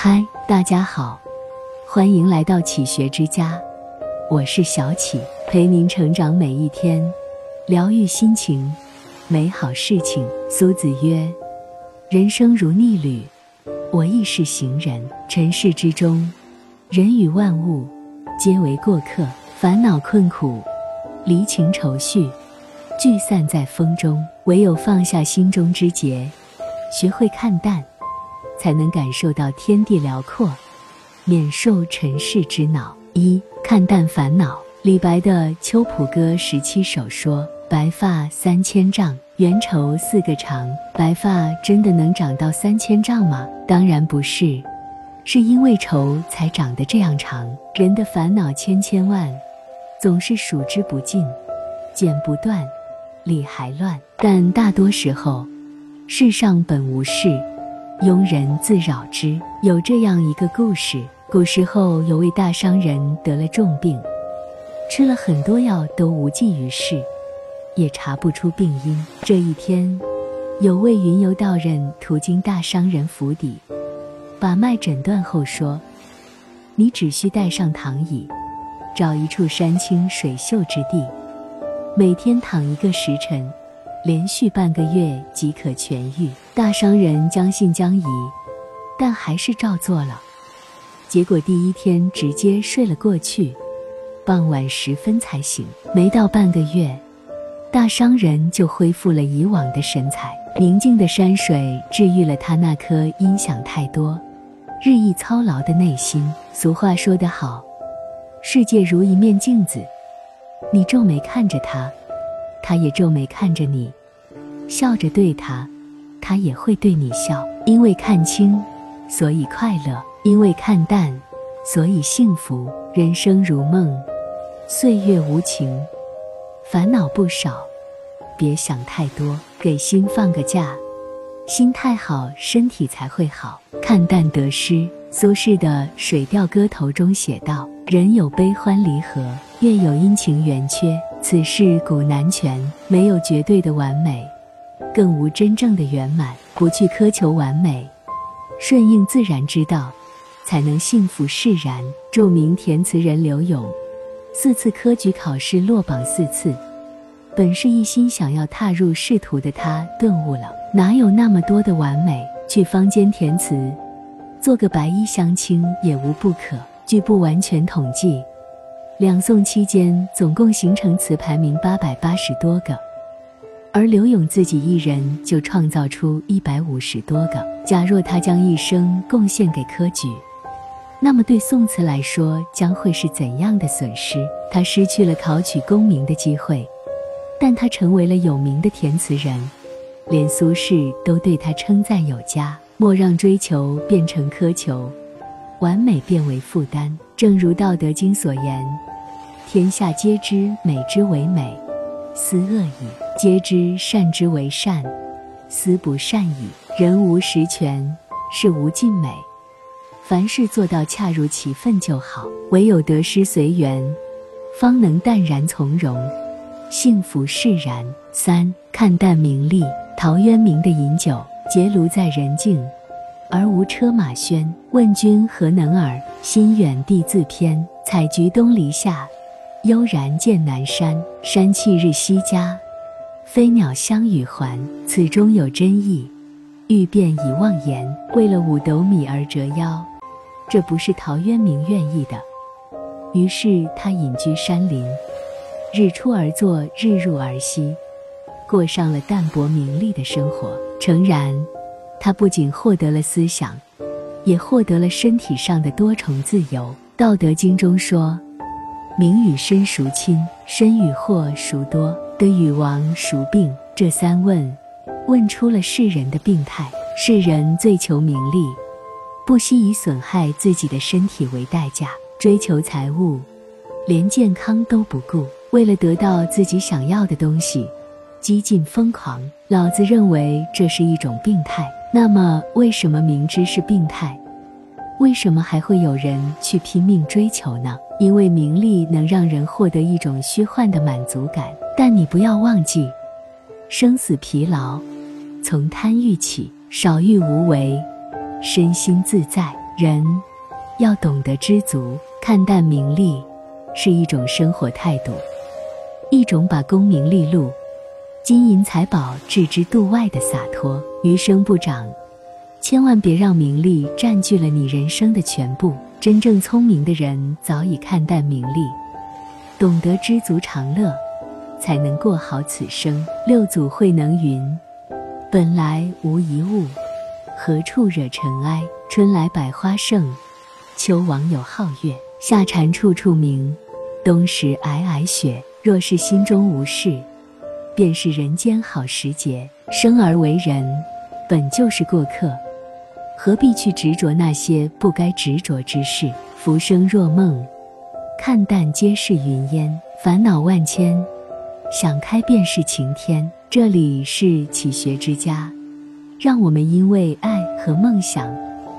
嗨，大家好，欢迎来到启学之家，我是小启，陪您成长每一天，疗愈心情，美好事情。苏子曰：“人生如逆旅，我亦是行人。尘世之中，人与万物皆为过客，烦恼困苦，离情愁绪，聚散在风中。唯有放下心中之结，学会看淡。”才能感受到天地辽阔，免受尘世之恼。一看淡烦恼。李白的《秋浦歌》十七首说：“白发三千丈，缘愁似个长。”白发真的能长到三千丈吗？当然不是，是因为愁才长得这样长。人的烦恼千千万，总是数之不尽，剪不断，理还乱。但大多时候，世上本无事。庸人自扰之。有这样一个故事：古时候有位大商人得了重病，吃了很多药都无济于事，也查不出病因。这一天，有位云游道人途经大商人府邸，把脉诊断后说：“你只需带上躺椅，找一处山清水秀之地，每天躺一个时辰。”连续半个月即可痊愈。大商人将信将疑，但还是照做了。结果第一天直接睡了过去，傍晚时分才醒。没到半个月，大商人就恢复了以往的神采。宁静的山水治愈了他那颗因想太多、日益操劳的内心。俗话说得好，世界如一面镜子，你皱眉看着它。他也皱眉看着你，笑着对他，他也会对你笑。因为看清，所以快乐；因为看淡，所以幸福。人生如梦，岁月无情，烦恼不少，别想太多，给心放个假。心态好，身体才会好。看淡得失。苏轼的《水调歌头》中写道：“人有悲欢离合，月有阴晴圆缺。”此事古难全，没有绝对的完美，更无真正的圆满。不去苛求完美，顺应自然之道，才能幸福释然。著名填词人刘勇，四次科举考试落榜四次，本是一心想要踏入仕途的他顿悟了，哪有那么多的完美？去坊间填词，做个白衣乡亲也无不可。据不完全统计。两宋期间，总共形成词排名八百八十多个，而刘永自己一人就创造出一百五十多个。假若他将一生贡献给科举，那么对宋词来说将会是怎样的损失？他失去了考取功名的机会，但他成为了有名的填词人，连苏轼都对他称赞有加。莫让追求变成苛求，完美变为负担。正如《道德经》所言。天下皆知美之为美，斯恶已；皆知善之为善，斯不善已。人无十全，事无尽美，凡事做到恰如其分就好。唯有得失随缘，方能淡然从容，幸福释然。三看淡名利。陶渊明的饮酒，结庐在人境，而无车马喧。问君何能尔？心远地自偏。采菊东篱下。悠然见南山，山气日夕佳，飞鸟相与还。此中有真意，欲辨已忘言。为了五斗米而折腰，这不是陶渊明愿意的。于是他隐居山林，日出而作，日入而息，过上了淡泊名利的生活。诚然，他不仅获得了思想，也获得了身体上的多重自由。《道德经》中说。名与身孰亲？身与祸孰多？得与亡孰病？这三问，问出了世人的病态。世人最求名利，不惜以损害自己的身体为代价，追求财物，连健康都不顾。为了得到自己想要的东西，激进疯狂。老子认为这是一种病态。那么，为什么明知是病态？为什么还会有人去拼命追求呢？因为名利能让人获得一种虚幻的满足感，但你不要忘记，生死疲劳从贪欲起，少欲无为，身心自在。人要懂得知足，看淡名利，是一种生活态度，一种把功名利禄、金银财宝置之度外的洒脱。余生不长，千万别让名利占据了你人生的全部。真正聪明的人早已看淡名利，懂得知足常乐，才能过好此生。六祖慧能云：“本来无一物，何处惹尘埃？春来百花盛，秋往有皓月。夏蝉处处鸣，冬时皑皑雪。若是心中无事，便是人间好时节。生而为人，本就是过客。”何必去执着那些不该执着之事？浮生若梦，看淡皆是云烟。烦恼万千，想开便是晴天。这里是启学之家，让我们因为爱和梦想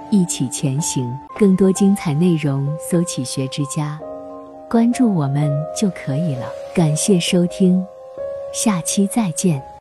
一起前行。更多精彩内容，搜“启学之家”，关注我们就可以了。感谢收听，下期再见。